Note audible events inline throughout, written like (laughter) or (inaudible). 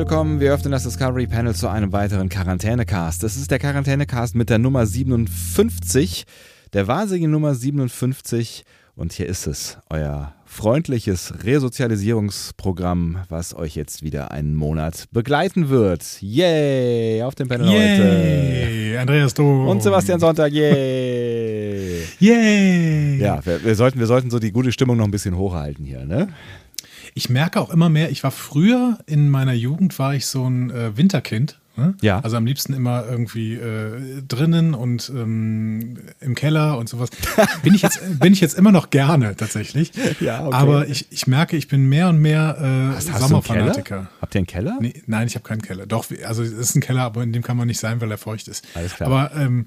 Willkommen. Wir öffnen das Discovery Panel zu einem weiteren Quarantänecast. Das ist der Quarantänecast mit der Nummer 57, der wahnsinnigen Nummer 57. Und hier ist es, euer freundliches Resozialisierungsprogramm, was euch jetzt wieder einen Monat begleiten wird. Yay! Auf dem Panel Yay! heute. Andreas Dom. Und Sebastian Sonntag. Yay! (laughs) Yay! Ja, wir, wir, sollten, wir sollten so die gute Stimmung noch ein bisschen hochhalten hier, ne? Ich merke auch immer mehr, ich war früher in meiner Jugend, war ich so ein äh, Winterkind. Ne? Ja. Also am liebsten immer irgendwie äh, drinnen und ähm, im Keller und sowas. (laughs) Bin ich jetzt, bin ich jetzt immer noch gerne tatsächlich. (laughs) Ja, okay. Aber ich, ich merke, ich bin mehr und mehr äh, Hast, hast du einen Keller? Sommerfanatiker. Habt ihr einen Keller? Nee, nein, ich habe keinen Keller. Doch, also es ist ein Keller, aber in dem kann man nicht sein, weil er feucht ist. Alles klar. Aber ähm,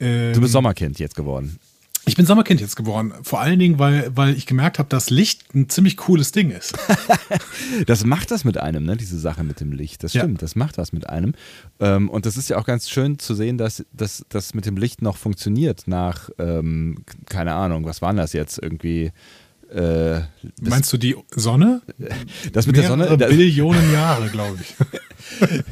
ähm, Du bist Sommerkind jetzt geworden. Ich bin Sommerkind jetzt geworden. Vor allen Dingen, weil, weil ich gemerkt habe, dass Licht ein ziemlich cooles Ding ist. (laughs) Das macht das mit einem, ne? diese Sache mit dem Licht. Das Ja. stimmt, das macht was mit einem. Ähm, und das ist ja auch ganz schön zu sehen, dass das mit dem Licht noch funktioniert nach, ähm, keine Ahnung, was waren das jetzt irgendwie? Äh, das, Meinst du die Sonne? das mit der Sonne? Mehrere Das, Billionen Jahre, glaube ich. (laughs)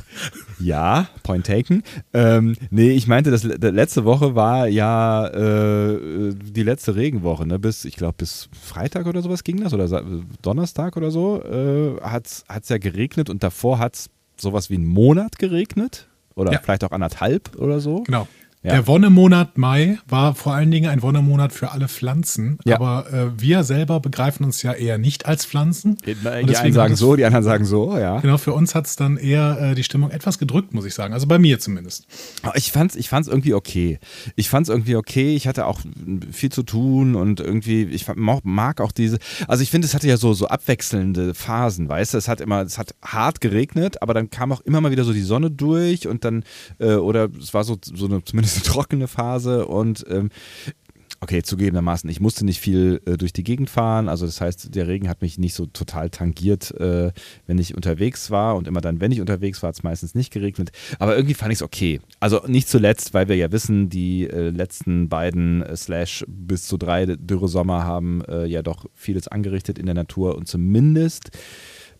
ja, point taken. Ähm, nee, ich meinte, das, le- letzte Woche war ja äh, die letzte Regenwoche, ne? Bis, ich glaube, bis Freitag oder sowas ging das oder Donnerstag oder so äh, hat es ja geregnet und davor hat es sowas wie einen Monat geregnet. Oder Ja. vielleicht auch anderthalb oder so. Genau. Ja. Der Wonnemonat Mai war vor allen Dingen ein Wonnemonat für alle Pflanzen. Ja. Aber äh, wir selber begreifen uns ja eher nicht als Pflanzen. Die, einen sagen es- so, die anderen sagen so, ja. Genau, für uns hat es dann eher äh, die Stimmung etwas gedrückt, muss ich sagen. Also bei mir zumindest. Aber Ich fand's, ich fand's irgendwie okay. Ich fand's irgendwie okay. Ich hatte auch viel zu tun und irgendwie, ich mag, mag auch diese, also ich finde, es hatte ja so, so abwechselnde Phasen, weißt du? Es hat immer, es hat hart geregnet, aber dann kam auch immer mal wieder so die Sonne durch und dann, äh, oder es war so, so eine, zumindest eine (laughs) trockene Phase und, ähm, Okay, zugegebenermaßen, ich musste nicht viel äh, durch die Gegend fahren. Also das heißt, der Regen hat mich nicht so total tangiert, äh, wenn ich unterwegs war. Und immer dann, wenn ich unterwegs war, hat es meistens nicht geregnet. Aber irgendwie fand ich es okay. Also nicht zuletzt, weil wir ja wissen, die äh, letzten beiden äh, Slash bis zu drei Dürresommer haben äh, ja doch vieles angerichtet in der Natur. Und zumindest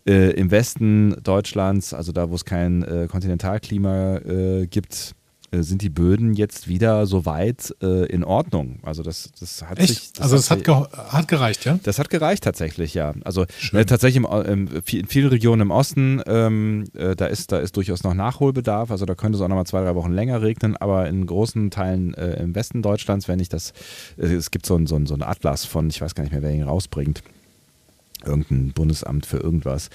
äh, im Westen Deutschlands, also da, wo es kein Kontinentalklima gibt, sind die Böden jetzt wieder soweit äh, in Ordnung. Also das, das hat sich. Echt? also es hat, ge hat gereicht, ja? das hat gereicht tatsächlich, ja. Also äh, tatsächlich im, Au- im, in vielen Regionen im Osten, ähm, äh, da, ist, da ist durchaus noch Nachholbedarf. Also da könnte es auch noch mal zwei, drei Wochen länger regnen. Aber in großen Teilen äh, im Westen Deutschlands, wenn ich das, äh, es gibt so einen so einen- so einen Atlas von, ich weiß gar nicht mehr, wer ihn rausbringt, irgendein Bundesamt für irgendwas.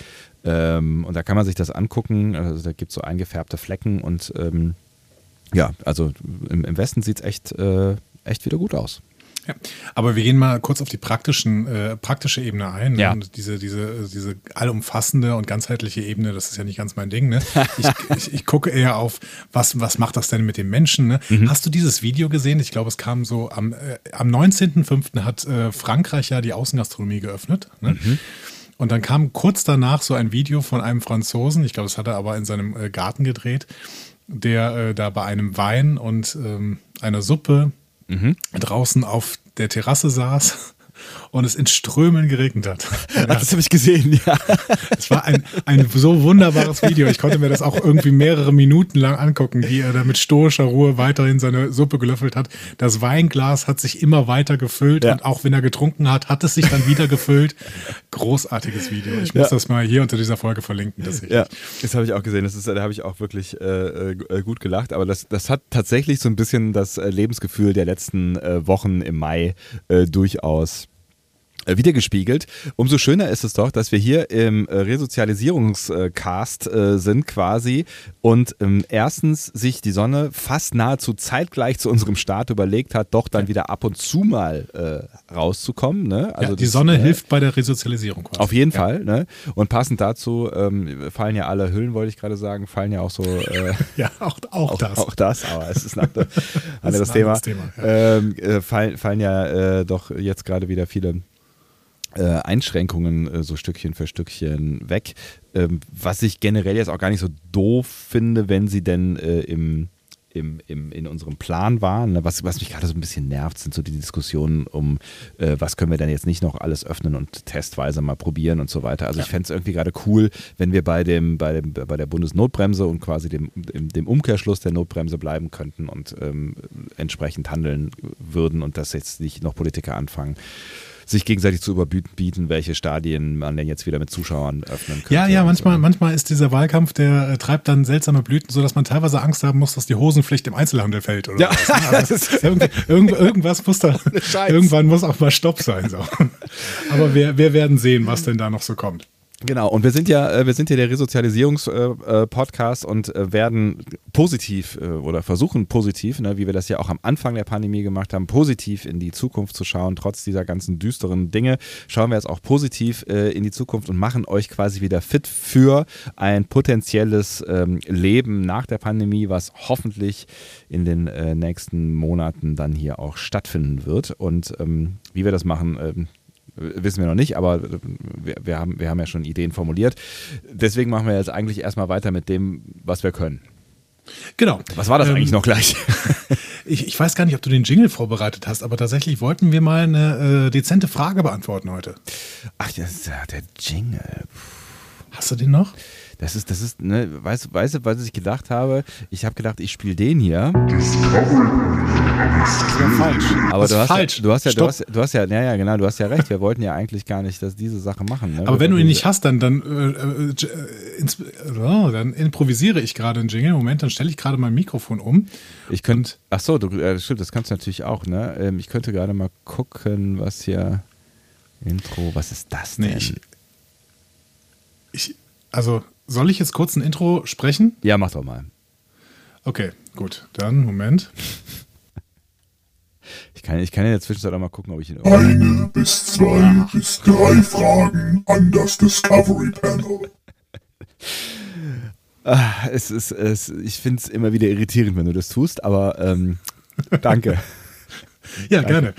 Ähm, und da kann man sich das angucken. Also da gibt es so eingefärbte Flecken und ähm, ja, also im, im Westen sieht es echt, äh, echt wieder gut aus. Ja. Aber wir gehen mal kurz auf die praktischen, äh, praktische Ebene ein. ne? Ja. Diese, diese, diese allumfassende und ganzheitliche Ebene, das ist ja nicht ganz mein Ding. Ne? (laughs) Ich, ich, ich gucke eher auf, was, was macht das denn mit dem Menschen? Ne? Mhm. Hast du dieses Video gesehen? Ich glaube, es kam so am, äh, am 19.05. hat äh, Frankreich ja die Außengastronomie geöffnet. Ne? Mhm. Und dann kam kurz danach so ein Video von einem Franzosen, ich glaube, das hat er aber in seinem äh, Garten gedreht, der äh, da bei einem Wein und ähm, einer Suppe draußen auf der Terrasse saß und es in Strömen geregnet hat. Ja, Das habe ich gesehen, ja. es war ein, ein so wunderbares Video. Ich konnte mir das auch irgendwie mehrere Minuten lang angucken, wie er da mit stoischer Ruhe weiterhin seine Suppe gelöffelt hat. Das Weinglas hat sich immer weiter gefüllt Ja. und auch wenn er getrunken hat, hat es sich dann wieder gefüllt. Großartiges Video. Ich muss Ja. das mal hier unter dieser Folge verlinken. Das Ja, das habe ich auch gesehen. Das ist, da habe ich auch wirklich äh, äh, gut gelacht. Aber das, das hat tatsächlich so ein bisschen das äh, Lebensgefühl der letzten äh, Wochen im Mai äh, durchaus wiedergespiegelt. Umso schöner ist es doch, dass wir hier im äh, Resozialisierungscast äh, sind quasi und ähm, erstens sich die Sonne fast nahezu zeitgleich zu unserem Start überlegt hat, doch dann wieder ab und zu mal äh, rauszukommen. Ne? Also ja, die das, Sonne äh, hilft bei der Resozialisierung quasi. Auf jeden ja. Fall. Ne? Und passend dazu ähm, fallen ja alle Hüllen, wollte ich gerade sagen, fallen ja auch so. Äh, (laughs) ja, auch, auch, auch, das. Auch das, aber es ist ein anderes (laughs) Thema. Thema ja. ähm, fallen, fallen ja doch jetzt gerade wieder viele äh, Einschränkungen äh, so Stückchen für Stückchen weg. Ähm, was ich generell jetzt auch gar nicht so doof finde, wenn sie denn äh, im, im, im, in unserem Plan waren. Ne? Was, was mich gerade so ein bisschen nervt, sind so die Diskussionen um, äh, was können wir denn jetzt nicht noch alles öffnen und testweise mal probieren und so weiter. Also ja. ich fände es irgendwie gerade cool, wenn wir bei, dem, bei, dem, bei der Bundesnotbremse und quasi dem, dem, Umkehrschluss der Notbremse bleiben könnten und ähm, entsprechend handeln würden und das jetzt nicht noch Politiker anfangen sich gegenseitig zu überbieten, welche Stadien man denn jetzt wieder mit Zuschauern öffnen könnte. Ja, ja, manchmal, so. manchmal ist dieser Wahlkampf, der äh, treibt dann seltsame Blüten, sodass man teilweise Angst haben muss, dass die Hosenpflicht im Einzelhandel fällt oder ja. was. Ne? (laughs) irgend, irgend, irgendwas muss da, irgendwann muss auch mal Stopp sein. So. Aber wir, wir werden sehen, was denn da noch so kommt. Genau, und wir sind ja, äh, wir sind ja der Resozialisierungs-Podcast äh, und äh, werden positiv oder versuchen positiv, ne, wie wir das ja auch am Anfang der Pandemie gemacht haben, positiv in die Zukunft zu schauen. Trotz dieser ganzen düsteren Dinge schauen wir jetzt auch positiv in die Zukunft und machen euch quasi wieder fit für ein potenzielles ähm, Leben nach der Pandemie, was hoffentlich in den nächsten Monaten dann hier auch stattfinden wird. Und ähm, wie wir das machen, ähm, wissen wir noch nicht, aber wir, wir, haben, wir haben ja schon Ideen formuliert. Deswegen machen wir jetzt eigentlich erstmal weiter mit dem, was wir können. Genau. Was war das ähm, eigentlich noch gleich? (laughs) ich, ich, weiß gar nicht, ob du den Jingle vorbereitet hast, aber tatsächlich wollten wir mal eine äh, dezente Frage beantworten heute. Ach, das ist ja der Jingle. Hast du den noch? Das ist, das ist, ne, weißt, weißt du, was ich gedacht habe? Ich habe gedacht, ich spiele den hier. Das ist ja falsch. Aber das du, hast falsch. Ja, du hast ja, du hast, du hast ja, ja, ja, genau, du hast ja recht. Wir wollten ja eigentlich gar nicht, dass diese Sache machen. Ne? Aber wenn du ihn nicht hast, dann, dann, äh, äh, ins, oh, dann improvisiere ich gerade einen Jingle. Moment, dann stelle ich gerade mein Mikrofon um. Ich könnte, ach so, du, äh, stimmt, das kannst du natürlich auch, ne? Ähm, ich könnte gerade mal gucken, was hier, Intro, was ist das denn? Nee, ich, ich, also soll ich jetzt kurz ein Intro sprechen? Ja, mach doch mal. Okay, gut. Dann, Moment. Ich kann, ich kann in der Zwischenzeit auch mal gucken, ob ich ihn. Eine bis zwei bis drei Fragen an das Discovery Panel. Ah, es ist, es, ich finde es immer wieder irritierend, wenn du das tust, aber ähm, danke. (laughs) ja, danke. gerne.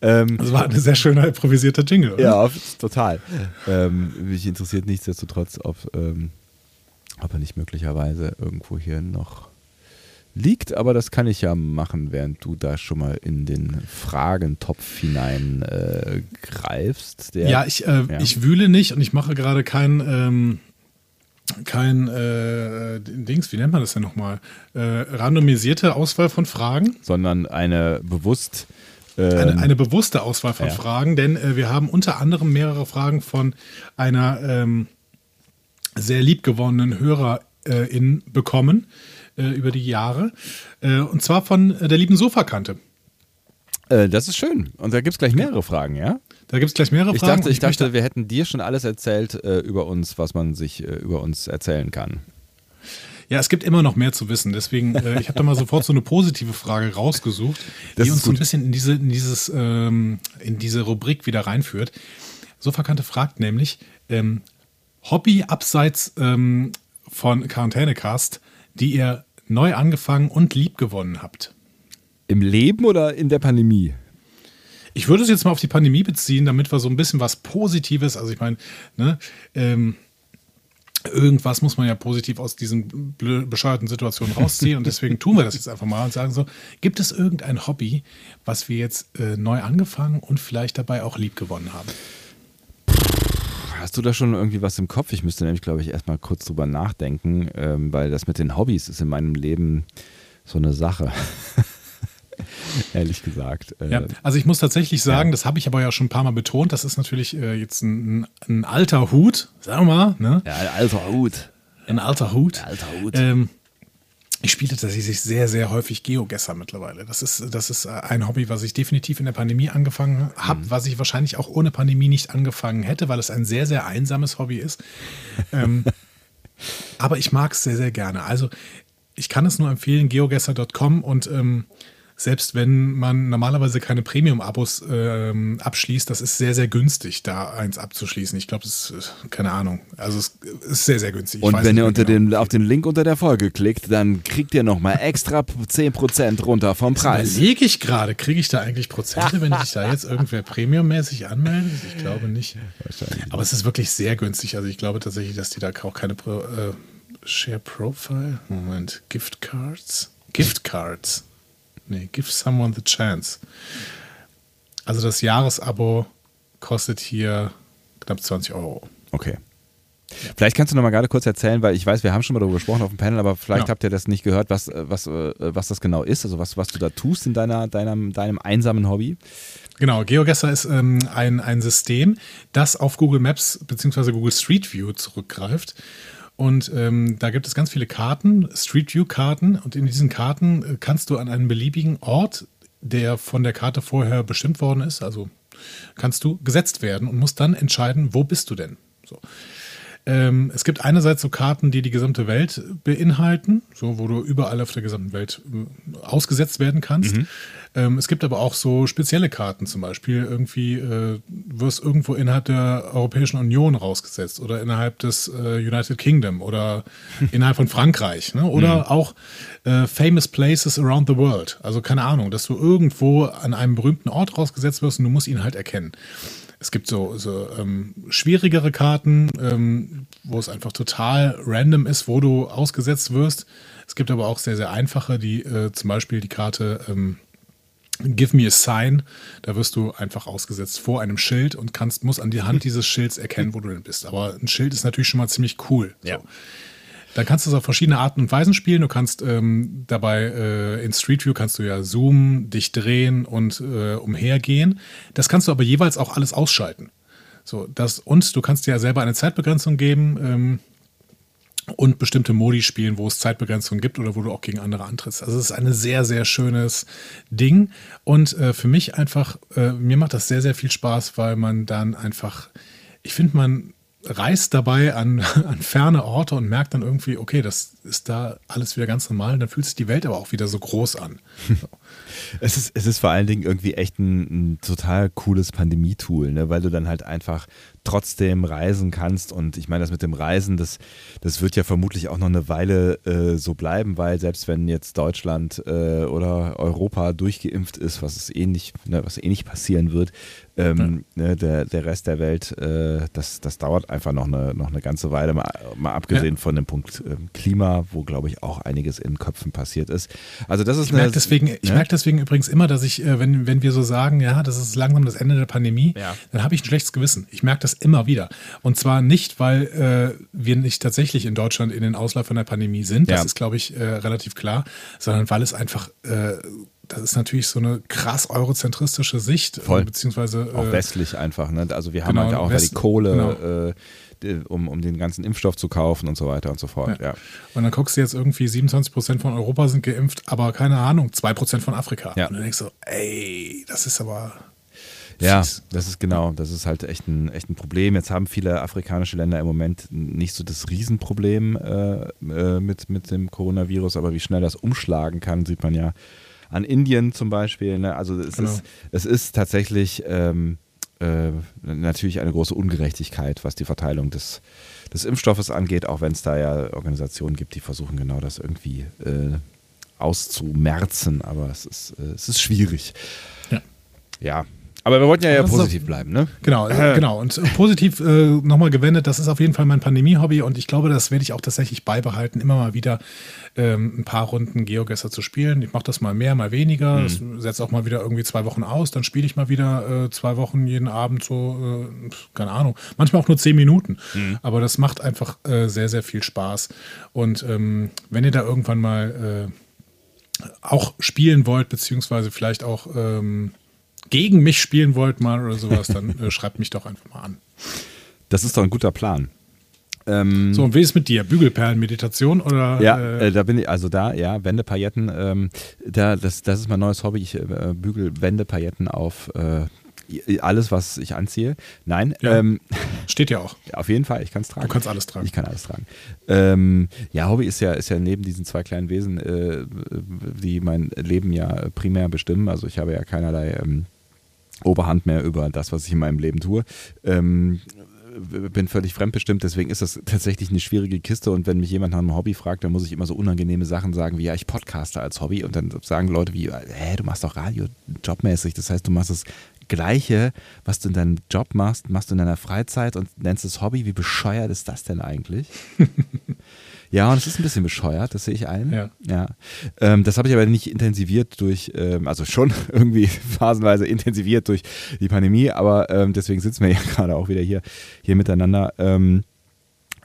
Ähm, das war ein sehr schöner improvisierter Jingle, oder? Ja, total. Ähm, mich interessiert nichtsdestotrotz, ob, ähm, ob er nicht möglicherweise irgendwo hier noch liegt, aber das kann ich ja machen, während du da schon mal in den Fragentopf hinein äh, greifst. Der, ja, ich, äh, ja. ich wühle nicht und ich mache gerade kein, ähm, kein äh, Dings, wie nennt man das denn nochmal? Äh, randomisierte Auswahl von Fragen. Sondern eine bewusst eine, ähm, eine, bewusste Auswahl von ja. Fragen, denn äh, wir haben unter anderem mehrere Fragen von einer ähm, sehr liebgewonnenen Hörerin bekommen äh, über die Jahre. Äh, und zwar von der lieben Sofakante. Äh, das ist schön. Und da gibt es gleich mehrere Fragen, ja? Da gibt es gleich mehrere ich Fragen. Dachte, ich dachte, wir hätten dir schon alles erzählt äh, über uns, was man sich äh, über uns erzählen kann. Ja, es gibt immer noch mehr zu wissen. Deswegen, äh, ich habe da mal sofort so eine positive Frage rausgesucht, das die uns so ein bisschen in diese, in dieses, ähm, in diese Rubrik wieder reinführt. Sofakante fragt nämlich, ähm, Hobby abseits ähm, von Quarantänecast, die ihr neu angefangen und lieb gewonnen habt. Im Leben oder in der Pandemie? Ich würde es jetzt mal auf die Pandemie beziehen, damit wir so ein bisschen was Positives, also ich meine, ne, ähm, irgendwas muss man ja positiv aus diesen bescheuerten Situationen rausziehen und deswegen tun wir das jetzt einfach mal und sagen so, gibt es irgendein Hobby, was wir jetzt äh, neu angefangen und vielleicht dabei auch lieb gewonnen haben? Hast du da schon irgendwie was im Kopf? Ich müsste nämlich, glaube ich, erstmal kurz drüber nachdenken, ähm, weil das mit den Hobbys ist in meinem Leben so eine Sache. (laughs) ehrlich gesagt. Äh, ja, also ich muss tatsächlich sagen, ja. das habe ich aber ja schon ein paar Mal betont, das ist natürlich äh, jetzt ein, ein, alter Hut, sagen wir mal. Ne? Ja, ein alter Hut. Ein alter Hut. Ein alter Hut. Ähm, ich spiele tatsächlich sehr, sehr häufig Geogesser mittlerweile. Das ist, das ist ein Hobby, was ich definitiv in der Pandemie angefangen habe, mhm. was ich wahrscheinlich auch ohne Pandemie nicht angefangen hätte, weil es ein sehr, sehr einsames Hobby ist. ähm, (laughs) aber ich mag es sehr, sehr gerne. Also ich kann es nur empfehlen, geogesser.com und ähm, selbst wenn man normalerweise keine Premium-Abos ähm, abschließt, das ist sehr, sehr günstig, da eins abzuschließen. Ich glaube, das ist, keine Ahnung. Also es ist sehr, sehr günstig. Und wenn ihr unter genau. den, auf den Link unter der Folge klickt, dann kriegt ihr nochmal extra 10% runter vom Preis. Überlege ich gerade, kriege ich da eigentlich Prozente, wenn sich da jetzt irgendwer Premium-mäßig anmeldet? Ich glaube nicht. Aber es ist wirklich sehr günstig. Also ich glaube tatsächlich, dass die da auch keine Pro, äh, Share Profile. Moment, Gift Cards. Gift Cards. Nee, give someone the chance. Also das Jahresabo kostet hier knapp 20 Euro. Okay. Vielleicht kannst du noch mal gerade kurz erzählen, weil ich weiß, wir haben schon mal darüber gesprochen auf dem Panel, aber vielleicht ja. habt ihr das nicht gehört, was, was, was das genau ist, also was, was du da tust in deiner, deinem, deinem einsamen Hobby. Genau, GeoGuessr ist ähm, ein, ein System, das auf Google Maps bzw. Google Street View zurückgreift und ähm, da gibt es ganz viele Karten, Street View-Karten. Und in diesen Karten äh, kannst du an einen beliebigen Ort, der von der Karte vorher bestimmt worden ist, also kannst du gesetzt werden und musst dann entscheiden, wo bist du denn? So. Ähm, es gibt einerseits so Karten, die die gesamte Welt beinhalten, so wo du überall auf der gesamten Welt äh, ausgesetzt werden kannst. Mhm. Ähm, es gibt aber auch so spezielle Karten, zum Beispiel irgendwie äh, wirst irgendwo innerhalb der Europäischen Union rausgesetzt oder innerhalb des äh, United Kingdom oder (laughs) innerhalb von Frankreich ne? oder mhm. auch äh, Famous Places around the world. Also keine Ahnung, dass du irgendwo an einem berühmten Ort rausgesetzt wirst und du musst ihn halt erkennen. Es gibt so, so ähm, schwierigere Karten, ähm, wo es einfach total random ist, wo du ausgesetzt wirst. Es gibt aber auch sehr, sehr einfache, die äh, zum Beispiel die Karte ähm, Give me a sign. Da wirst du einfach ausgesetzt vor einem Schild und kannst, musst an die Hand (laughs) dieses Schilds erkennen, wo du denn bist. Aber ein Schild ist natürlich schon mal ziemlich cool. Ja. So. Dann kannst du es auf verschiedene Arten und Weisen spielen. Du kannst ähm, dabei äh, in Street View kannst du ja zoomen, dich drehen und äh, umhergehen. Das kannst du aber jeweils auch alles ausschalten. So, das, und du kannst dir ja selber eine Zeitbegrenzung geben ähm, und bestimmte Modi spielen, wo es Zeitbegrenzungen gibt oder wo du auch gegen andere antrittst. Also es ist ein sehr, sehr schönes Ding. Und äh, für mich einfach, äh, mir macht das sehr, sehr viel Spaß, weil man dann einfach, ich finde, man reist dabei an, (laughs) an ferne Orte und merkt dann irgendwie, okay, das ist da alles wieder ganz normal. Dann fühlt sich die Welt aber auch wieder so groß an. (laughs) Es, ist, es ist vor allen Dingen irgendwie echt ein, ein total cooles Pandemie-Tool, ne? weil du dann halt einfach trotzdem reisen kannst. Und ich meine, das mit dem Reisen, das, das wird ja vermutlich auch noch eine Weile äh, so bleiben, weil selbst wenn jetzt Deutschland äh, oder Europa durchgeimpft ist, was es eh nicht, ne, was eh nicht passieren wird, ähm, ja. ne, der, der Rest der Welt, äh, das, das dauert einfach noch eine, noch eine ganze Weile, mal, mal abgesehen ja. von dem Punkt ähm, Klima, wo glaube ich auch einiges in Köpfen passiert ist. Also das ist ich merke deswegen, ne? ich merke deswegen übrigens immer, dass ich, äh, wenn, wenn wir so sagen, ja, das ist langsam das Ende der Pandemie, ja. dann habe ich ein schlechtes Gewissen. Ich merke das immer wieder. Und zwar nicht, weil äh, wir nicht tatsächlich in Deutschland in den Ausläufern der Pandemie sind, das ist glaube ich äh, relativ klar, sondern weil es einfach äh, das ist natürlich so eine krass eurozentristische Sicht, Voll. beziehungsweise auch äh, westlich einfach. Ne? Also wir haben genau, halt auch West, die Kohle, genau. äh, um, um den ganzen Impfstoff zu kaufen und so weiter und so fort. Ja. ja. Und dann guckst du jetzt irgendwie 27 Prozent von Europa sind geimpft, aber keine Ahnung, 2 Prozent von Afrika. Ja. Und dann denkst du, ey, das ist aber ja, das ist genau, das ist halt echt ein, echt ein Problem. Jetzt haben viele afrikanische Länder im Moment nicht so das Riesenproblem äh, äh, mit, mit dem Coronavirus, aber wie schnell das umschlagen kann, sieht man ja an Indien zum Beispiel. Ne? Also es, genau. ist, es ist tatsächlich ähm, äh, natürlich eine große Ungerechtigkeit, was die Verteilung des, des Impfstoffes angeht, auch wenn es da ja Organisationen gibt, die versuchen genau das irgendwie äh, auszumerzen, aber es ist, äh, es ist schwierig. Ja. Ja, aber wir wollten ja, ja positiv bleiben, ne? Genau, (clears throat) äh, genau. Und positiv äh, nochmal gewendet, das ist auf jeden Fall mein Pandemie-Hobby und ich glaube, das werde ich auch tatsächlich beibehalten, immer mal wieder ähm, ein paar Runden Geogesser zu spielen. Ich mache das mal mehr, mal weniger. Mhm. setze auch mal wieder irgendwie zwei Wochen aus, dann spiele ich mal wieder äh, zwei Wochen jeden Abend so, äh, keine Ahnung, manchmal auch nur zehn Minuten. Mhm. Aber das macht einfach äh, sehr, sehr viel Spaß. Und ähm, wenn ihr da irgendwann mal äh, auch spielen wollt, beziehungsweise vielleicht auch ähm, gegen mich spielen wollt mal oder sowas, dann äh, schreibt mich doch einfach mal an. Das ist doch ein guter Plan. Ähm, So, und wie ist mit dir? Bügelperlen, Meditation oder? Ja, äh, äh, da bin ich, also da, ja, Wendepailletten, ähm, da, das, das ist mein neues Hobby. Ich äh, bügel Wendepailletten auf äh, alles, was ich anziehe. Nein, Ja. ähm, steht ja auch. (laughs) auf jeden Fall, ich kann es tragen. Du kannst alles tragen. Ich kann alles tragen. Ähm, ja, Hobby ist ja, ist ja neben diesen zwei kleinen Wesen, äh, die mein Leben ja primär bestimmen. Also ich habe ja keinerlei ähm, Oberhand mehr über das, was ich in meinem Leben tue. Ähm, bin völlig fremdbestimmt, deswegen ist das (laughs) tatsächlich eine schwierige Kiste und wenn mich jemand nach einem Hobby fragt, dann muss ich immer so unangenehme Sachen sagen wie, ja, ich podcaste als Hobby und dann sagen Leute wie, hä, du machst doch Radio jobmäßig, das heißt, du machst das Gleiche, was du in deinem Job machst, machst du in deiner Freizeit und nennst es Hobby, wie bescheuert ist das denn eigentlich? (laughs) Ja, und es ist ein bisschen bescheuert, das sehe ich ein. Ja. ja. Ähm, das habe ich aber nicht intensiviert durch, ähm, also schon (laughs) irgendwie phasenweise intensiviert durch die Pandemie, aber ähm, deswegen sitzen wir ja (laughs) gerade auch wieder hier, hier miteinander. Ähm,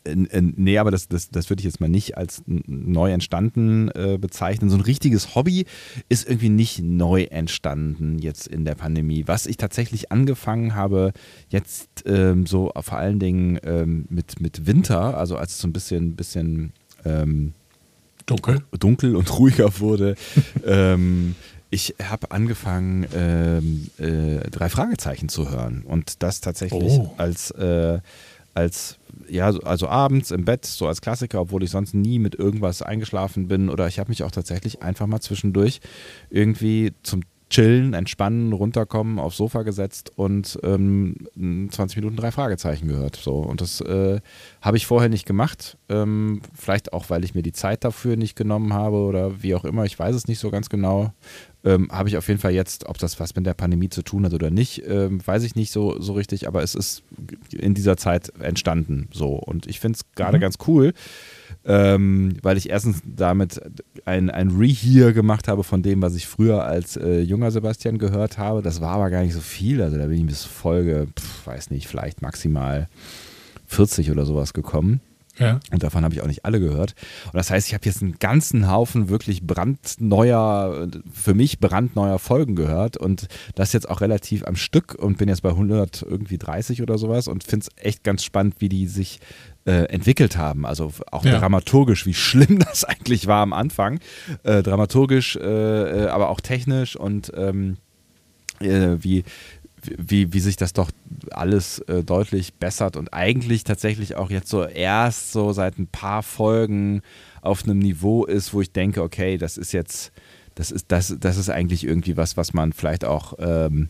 Nee, aber das, das, das würde ich jetzt mal nicht als neu entstanden äh, bezeichnen. So ein richtiges Hobby ist irgendwie nicht neu entstanden jetzt in der Pandemie. Was ich tatsächlich angefangen habe, jetzt ähm, so vor allen Dingen ähm, mit, mit Winter, also als es so ein bisschen, bisschen ähm, Dunkel. dunkel und ruhiger wurde. (laughs) ähm, ich habe angefangen, ähm, äh, drei Fragezeichen zu hören und das tatsächlich Oh. als, äh, als ja, so- also abends im Bett, so als Klassiker, obwohl ich sonst nie mit irgendwas eingeschlafen bin oder ich habe mich auch tatsächlich einfach mal zwischendurch irgendwie zum Chillen, Entspannen, runterkommen, aufs Sofa gesetzt und ähm, 20 Minuten drei Fragezeichen gehört. So. Und das äh, habe ich vorher nicht gemacht. Ähm, vielleicht auch, weil ich mir die Zeit dafür nicht genommen habe oder wie auch immer. Ich weiß es nicht so ganz genau. Ähm, habe ich auf jeden Fall jetzt, ob das was mit der Pandemie zu tun hat oder nicht, ähm, weiß ich nicht so, so richtig, aber es ist in dieser Zeit entstanden so. Und ich finde es gerade Mhm. ganz cool, ähm, weil ich erstens damit ein, ein Rehear gemacht habe von dem, was ich früher als äh, junger Sebastian gehört habe. Das war aber gar nicht so viel. Also da bin ich bis Folge, pf, weiß nicht, vielleicht maximal 40 oder sowas gekommen. Ja. Und davon habe ich auch nicht alle gehört. Und das heißt, ich habe jetzt einen ganzen Haufen wirklich brandneuer, für mich brandneuer Folgen gehört und das jetzt auch relativ am Stück und bin jetzt bei 100 irgendwie 30 oder sowas und finde es echt ganz spannend, wie die sich äh, entwickelt haben. Also auch Ja. dramaturgisch, wie schlimm (laughs) das eigentlich war am Anfang. Äh, dramaturgisch, äh, äh, aber auch technisch und ähm, äh, wie, wie, wie sich das doch alles äh, deutlich bessert und eigentlich tatsächlich auch jetzt so erst so seit ein paar Folgen auf einem Niveau ist, wo ich denke, okay, das ist jetzt, das ist, das, das ist eigentlich irgendwie was, was man vielleicht auch ähm,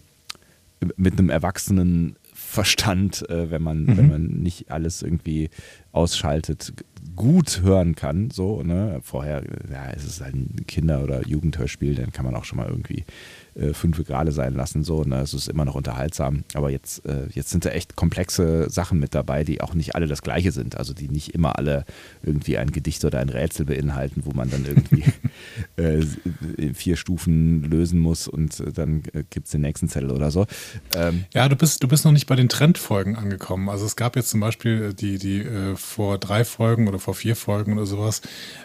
mit einem erwachsenen Verstand, äh, wenn man, wenn man nicht alles irgendwie ausschaltet, gut hören kann. So, ne? Vorher, ja, es ist halt ein Kinder- oder Jugendhörspiel, dann kann man auch schon mal irgendwie äh, fünf gerade sein lassen. So, ne? Es ist immer noch unterhaltsam. Aber jetzt, äh, jetzt sind da echt komplexe Sachen mit dabei, die auch nicht alle das Gleiche sind. Also die nicht immer alle irgendwie ein Gedicht oder ein Rätsel beinhalten, wo man dann irgendwie (laughs) äh, in vier Stufen lösen muss und äh, dann äh, gibt es den nächsten Zettel oder so. Ähm, Ja, du bist, du bist noch nicht bei den Trendfolgen angekommen. Also es gab jetzt zum Beispiel äh, die, die äh, vor drei Folgen oder vor vier Folgen oder sowas,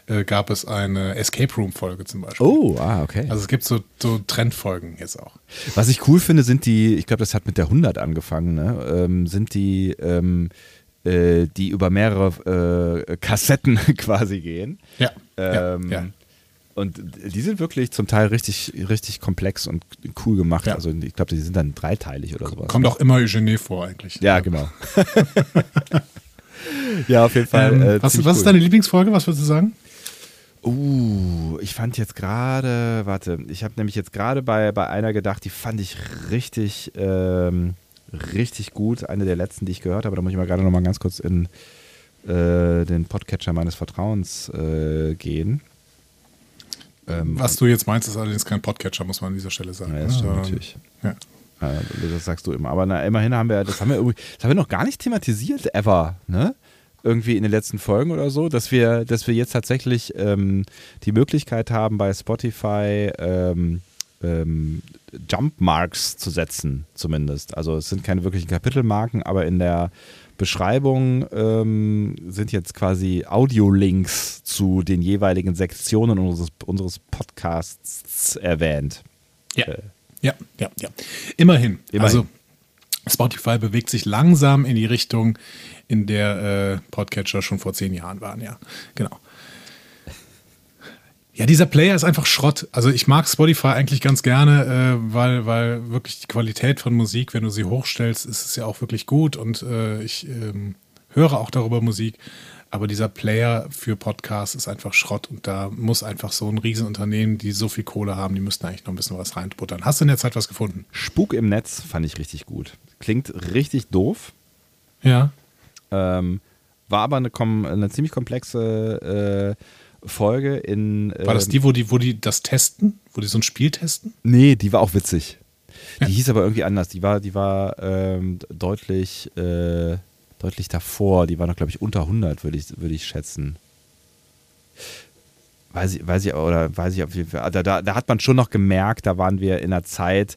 äh, gab es eine Escape Room Folge zum Beispiel. oh, ah, okay. Also es gibt so, so Trendfolgen jetzt auch. Was ich cool finde, sind die, ich glaube, das hat mit der 100 angefangen, ne? ähm, sind die, ähm, äh, die über mehrere äh, Kassetten (laughs) quasi gehen. Ja. Ähm, ja, ja. Und die sind wirklich zum Teil richtig, richtig komplex und cool gemacht. Ja. Also ich glaube, die sind dann dreiteilig oder sowas. Kommt auch immer Eugenie vor eigentlich. Ja, genau. (laughs) ja, auf jeden Fall. Ähm, äh, was was cool. ist deine Lieblingsfolge? Was würdest du sagen? Uh, ich fand jetzt gerade, warte, ich habe nämlich jetzt gerade bei, bei einer gedacht, die fand ich richtig, ähm, richtig gut. Eine der letzten, die ich gehört habe. Da muss ich mal gerade noch mal ganz kurz in äh, den Podcatcher meines Vertrauens äh, gehen. Ähm, Was du jetzt meinst, ist allerdings kein Podcatcher, muss man an dieser Stelle sagen. Ja, das ne? stimmt Sondern- natürlich. Ja. Das sagst du immer. Aber na, immerhin haben wir, das haben wir das haben wir noch gar nicht thematisiert, ever, ne? Irgendwie in den letzten Folgen oder so, dass wir, dass wir jetzt tatsächlich ähm, die Möglichkeit haben, bei Spotify ähm, ähm, Jump Marks zu setzen, zumindest. Also es sind keine wirklichen Kapitelmarken, aber in der Beschreibung ähm, sind jetzt quasi Audiolinks zu den jeweiligen Sektionen unseres, unseres Podcasts erwähnt. Ja. Äh, ja, ja, ja. Immerhin. Immerhin. Also Spotify bewegt sich langsam in die Richtung, in der äh, Podcatcher schon vor zehn Jahren waren, ja. Genau. Ja, dieser Player ist einfach Schrott. Also ich mag Spotify eigentlich ganz gerne, äh, weil, weil wirklich die Qualität von Musik, wenn du sie hochstellst, ist es ja auch wirklich gut und äh, ich ähm, höre auch darüber Musik. Aber dieser Player für Podcasts ist einfach Schrott und da muss einfach so ein Riesenunternehmen, die so viel Kohle haben, die müssten eigentlich noch ein bisschen was reinbuttern. Hast du in der Zeit was gefunden? Spuk im Netz fand ich richtig gut. Klingt richtig doof. Ja. Ähm, war aber eine, eine ziemlich komplexe äh, Folge in. Äh, war das die wo, die, wo die das testen? Wo die so ein Spiel testen? Nee, die war auch witzig. (laughs) Die ja. hieß aber irgendwie anders. Die war, die war ähm, deutlich. Äh, deutlich davor. Die war noch, glaube ich, unter 100, würde ich, würd ich schätzen. Weiß ich, weiß ich, oder weiß ich auf jeden Fall. Da, da, da hat man schon noch gemerkt, da waren wir in einer Zeit,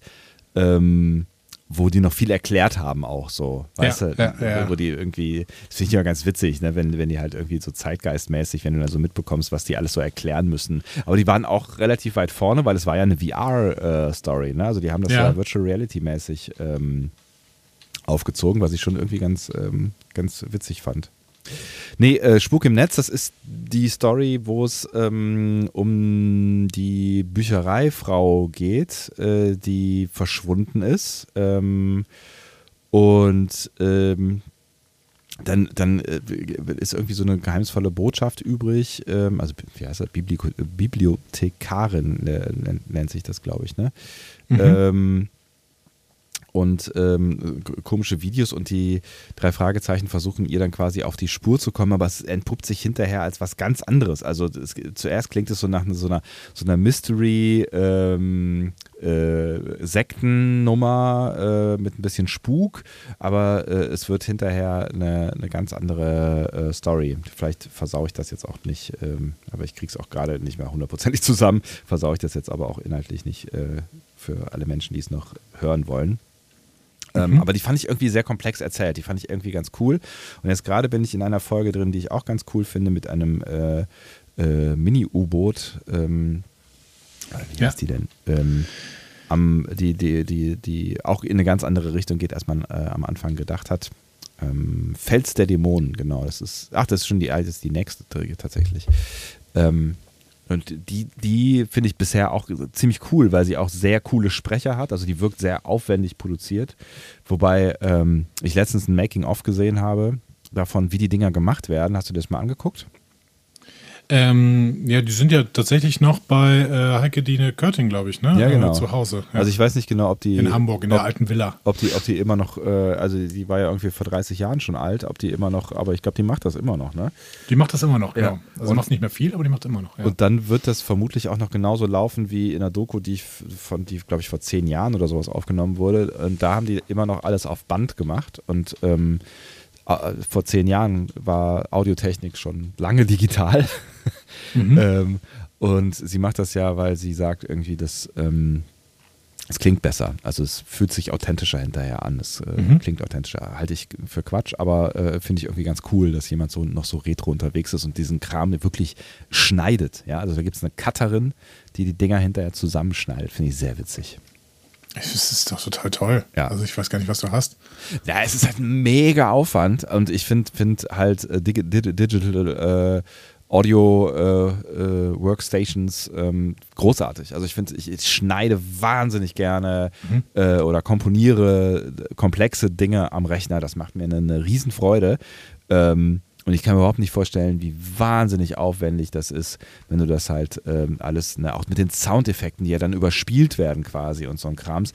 ähm, wo die noch viel erklärt haben, auch so. Weißt ja, du? Ja, ja. Wo die irgendwie, das finde ich immer ganz witzig, ne? wenn, wenn die halt irgendwie so zeitgeistmäßig, wenn du da so mitbekommst, was die alles so erklären müssen. Aber die waren auch relativ weit vorne, weil es war ja eine VR-Story, äh, ne? Also die haben das ja, Virtual Reality-mäßig ähm, aufgezogen, was ich schon irgendwie ganz, ähm, ganz witzig fand. Nee, äh, Spuk im Netz, das ist die Story, wo es ähm, um die Büchereifrau geht, äh, die verschwunden ist. Ähm, und ähm, dann, dann äh, ist irgendwie so eine geheimnisvolle Botschaft übrig. Ähm, also, wie heißt das? Bibli Bibliothekarin äh, nennt sich das, glaube ich, ne? Mhm. Und ähm, komische Videos und die drei Fragezeichen versuchen ihr dann quasi auf die Spur zu kommen, aber es entpuppt sich hinterher als was ganz anderes. Also es, zuerst klingt es so nach so einer, so einer Mystery ähm, äh, äh, mit ein bisschen Spuk, aber äh, es wird hinterher eine, eine ganz andere äh, Story. Vielleicht versau ich das jetzt auch nicht, ähm, aber ich krieg's auch gerade nicht mehr hundertprozentig zusammen. Versau ich das jetzt aber auch inhaltlich nicht äh, für alle Menschen, die es noch hören wollen. Ähm, mhm. aber die fand ich irgendwie sehr komplex erzählt. Die fand ich irgendwie ganz cool. Und jetzt gerade bin ich in einer Folge drin, die ich auch ganz cool finde, mit einem äh, äh, Mini-U-Boot. Ähm, wie heißt ja. die denn? Ähm, am, die, die, die, die auch in eine ganz andere Richtung geht, als man äh, am Anfang gedacht hat. Ähm, Fels der Dämonen, genau. Das ist, ach, das ist schon die, das ist die nächste tatsächlich. Ähm, und die, die finde ich bisher auch ziemlich cool, weil sie auch sehr coole Sprecher hat. Also die wirkt sehr aufwendig produziert. Wobei ähm, ich letztens ein Making-of gesehen habe, davon, wie die Dinger gemacht werden. Hast du das mal angeguckt? Ähm, ja, die sind ja tatsächlich noch bei äh, Heike Dine Körting, glaube ich, ne? Ja, genau. Äh, zu Hause. Ja. Also ich weiß nicht genau, ob die. In Hamburg, in ob, der alten Villa. Ob die, ob die immer noch, äh, also die war ja irgendwie vor 30 Jahren schon alt, ob die immer noch, aber ich glaube, die macht das immer noch, ne? Die macht das immer noch, ja. genau. Also und, macht nicht mehr viel, aber die macht immer noch. Ja. Und dann wird das vermutlich auch noch genauso laufen wie in der Doku, die ich von, die, glaube ich, vor zehn Jahren oder sowas aufgenommen wurde. Und da haben die immer noch alles auf Band gemacht und ähm, äh, vor zehn Jahren war Audiotechnik schon lange digital. Mhm. (laughs) ähm, und sie macht das ja, weil sie sagt irgendwie, dass ähm, es klingt besser. Also es fühlt sich authentischer hinterher an. Es äh, mhm. klingt authentischer. Halte ich für Quatsch, aber äh, finde ich irgendwie ganz cool, dass jemand so noch so retro unterwegs ist und diesen Kram wirklich schneidet. Ja, also da gibt es eine Cutterin, die die Dinger hinterher zusammenschneidet. Finde ich sehr witzig. Es ist doch total toll. Ja. Also ich weiß gar nicht, was du hast. Ja, es ist halt ein mega Aufwand und ich finde find halt äh, Digital äh, Audio äh, äh, Workstations ähm, großartig. Also ich finde, ich, ich, schneide wahnsinnig gerne mhm. äh, oder komponiere komplexe Dinge am Rechner. Das macht mir eine, eine Riesenfreude. Ähm, und ich kann mir überhaupt nicht vorstellen, wie wahnsinnig aufwendig das ist, wenn du das halt ähm, alles, ne, auch mit den Soundeffekten, die ja dann überspielt werden quasi und so ein Krams.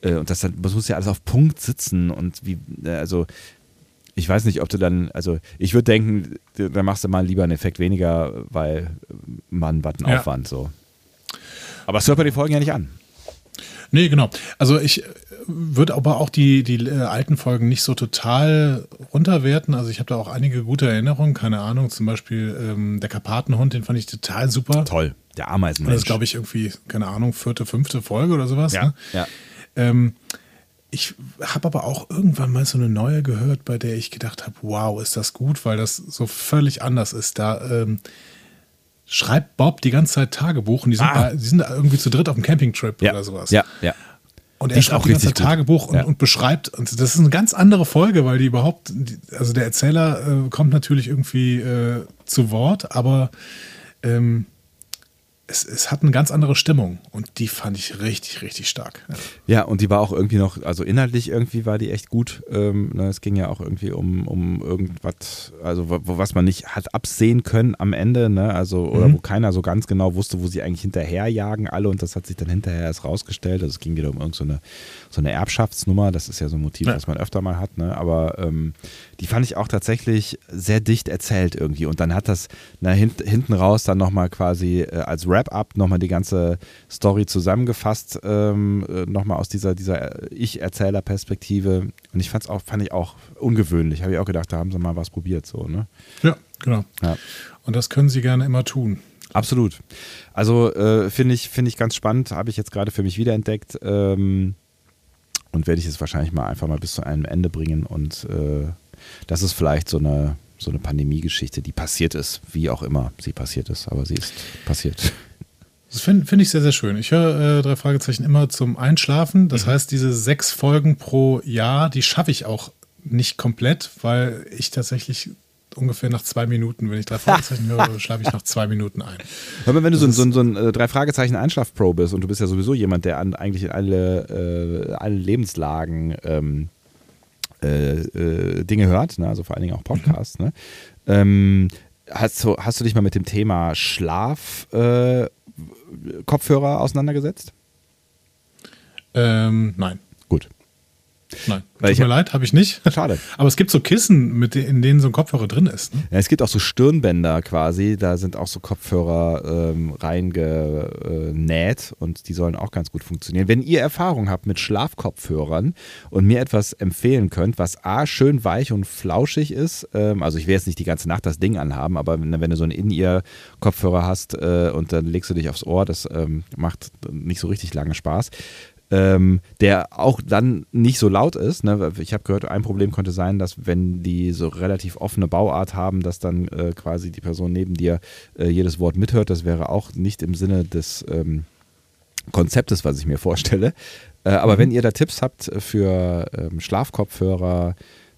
Äh, und das, dann, das muss ja alles auf Punkt sitzen und wie, äh, also ich weiß nicht, ob du dann, also ich würde denken, da machst du mal lieber einen Effekt weniger, weil man was einen ja. Aufwand so. Aber es hört bei den Folgen ja nicht an. Nee, genau. Also ich würde aber auch die, die äh, alten Folgen nicht so total runterwerten. Also ich habe da auch einige gute Erinnerungen. Keine Ahnung, zum Beispiel ähm, der Karpatenhund, den fand ich total super. Toll, der Ameisenmensch. Das ist, glaube ich, irgendwie, keine Ahnung, vierte, fünfte Folge oder sowas. Ja, ne? ja. Ähm, ich habe aber auch irgendwann mal so eine neue gehört, bei der ich gedacht habe, wow, ist das gut, weil das so völlig anders ist. Da ähm, schreibt Bob die ganze Zeit Tagebuch und die sind, ah. bei, die sind irgendwie zu dritt auf dem Campingtrip ja. oder sowas. Ja, ja. Und er schreibt auch die ganze Zeit. Tagebuch und, Ja. und beschreibt, und das ist eine ganz andere Folge, weil die überhaupt, also der Erzähler äh, kommt natürlich irgendwie äh, zu Wort, aber ähm, es, es hat eine ganz andere Stimmung und die fand ich richtig, richtig stark. Ja. Und die war auch irgendwie noch, also inhaltlich irgendwie war die echt gut. Ähm, ne, es ging ja auch irgendwie um, um irgendwas, also wo, was man nicht hat absehen können am Ende, ne? Also, oder Mhm. wo keiner so ganz genau wusste, wo sie eigentlich hinterherjagen alle und das hat sich dann hinterher erst rausgestellt. Also es ging wieder um irgendeine so eine, so eine Erbschaftsnummer, das ist ja so ein Motiv, Ja. was man öfter mal hat, ne? Aber ähm, die fand ich auch tatsächlich sehr dicht erzählt irgendwie. Und dann hat das na, hint, hinten raus dann nochmal quasi äh, als Wrap-up nochmal die ganze Story zusammengefasst, ähm, äh, nochmal aus dieser, dieser äh, Ich-Erzähler-Perspektive. Und ich fand's auch, fand ich auch ungewöhnlich. Habe ich auch gedacht, da haben sie mal was probiert, so, ne? ja, genau. Ja. Und das können sie gerne immer tun. Absolut. Also äh, finde ich, finde ich ganz spannend, habe ich jetzt gerade für mich wiederentdeckt ähm, und werde ich es wahrscheinlich mal einfach mal bis zu einem Ende bringen und äh, das ist vielleicht so eine, so eine Pandemie-Geschichte, die passiert ist, wie auch immer sie passiert ist, aber sie ist passiert. Das finde find ich sehr, sehr schön. Ich höre äh, drei Fragezeichen immer zum Einschlafen. Das heißt, diese sechs Folgen pro Jahr, die schaffe ich auch nicht komplett, weil ich tatsächlich ungefähr nach zwei Minuten, wenn ich drei Fragezeichen (laughs) höre, schlafe ich nach zwei Minuten ein. Hör mal, wenn du so, ein- so, ein- so ein äh, drei Fragezeichen Einschlaf-Pro bist und du bist ja sowieso jemand, der an, eigentlich in alle, äh, alle Lebenslagen ähm, äh, äh, Dinge hört, ne? also vor allen Dingen auch Podcasts, ne? ähm, hast, du, hast du dich mal mit dem Thema Schlaf äh, Kopfhörer auseinandergesetzt? Ähm, nein, Gut. Nein. Weil Tut mir hab- leid, habe ich nicht. Schade. (laughs) Aber es gibt so Kissen, mit in denen so ein Kopfhörer drin ist. Ne? Ja, es gibt auch so Stirnbänder quasi, da sind auch so Kopfhörer ähm, reingenäht und die sollen auch ganz gut funktionieren. Wenn ihr Erfahrung habt mit Schlafkopfhörern und mir etwas empfehlen könnt, was A, schön weich und flauschig ist, ähm, also ich will jetzt nicht die ganze Nacht das Ding anhaben, aber wenn, wenn du so einen In-Ear-Kopfhörer hast äh, und dann legst du dich aufs Ohr, das ähm, macht nicht so richtig lange Spaß ähm, der auch dann nicht so laut ist. Ne? Ich habe gehört, ein Problem könnte sein, dass wenn die so relativ offene Bauart haben, dass dann äh, quasi die Person neben dir äh, jedes Wort mithört. Das wäre auch nicht im Sinne des ähm, Konzeptes, was ich mir vorstelle. Äh, aber wenn ihr da Tipps habt für ähm, Schlafkopfhörer,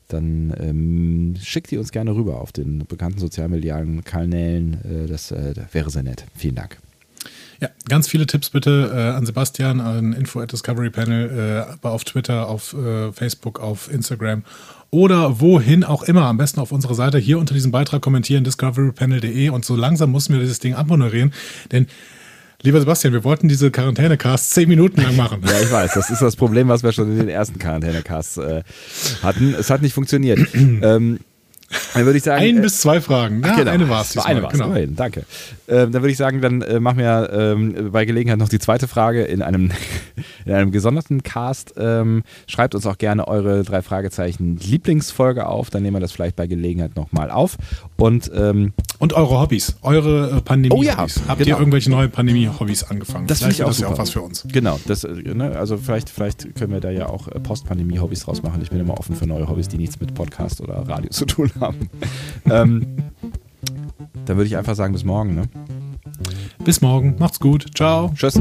dann ähm, schickt die uns gerne rüber auf den bekannten sozialmedialen Kanälen. Äh, das, äh, das wäre sehr nett. Vielen Dank. Ja, ganz viele Tipps bitte äh, an Sebastian, an Info at Discovery Panel, äh, auf Twitter, auf äh, Facebook, auf Instagram oder wohin auch immer. Am besten auf unserer Seite hier unter diesem Beitrag kommentieren, discoverypanel.de und so langsam müssen wir dieses Ding abmoderieren, denn Lieber Sebastian, wir wollten diese Quarantäne-Cast zehn Minuten lang machen. (laughs) Ja, ich weiß. Das ist das Problem, was wir schon in den ersten Quarantäne-Casts äh, hatten. Es hat nicht funktioniert. (clears throat) ähm, dann würde ich sagen. Ein äh, bis zwei Fragen. Ja, genau. eine war es war. Eine war's. genau. Danke. Ähm, dann würde ich sagen, dann äh, machen wir ähm, bei Gelegenheit noch die zweite Frage in einem, in einem gesonderten Cast. Ähm, schreibt uns auch gerne eure drei Fragezeichen Lieblingsfolge auf. Dann nehmen wir das vielleicht bei Gelegenheit nochmal auf. Und ähm, Und eure Hobbys, eure äh, Pandemie-Hobbys. Oh ja, Habt genau. ihr irgendwelche neue Pandemie-Hobbys angefangen? Das Vielleicht ich auch ja auch was für uns. Genau, das, äh, ne, also vielleicht, vielleicht können wir da ja auch äh, Post-Pandemie-Hobbys draus machen. Ich bin immer offen für neue Hobbys, die nichts mit Podcast oder Radio zu tun haben. (laughs) ähm, dann würde ich einfach sagen, bis morgen. Ne? Bis morgen. Macht's gut. Ciao. Tschüss.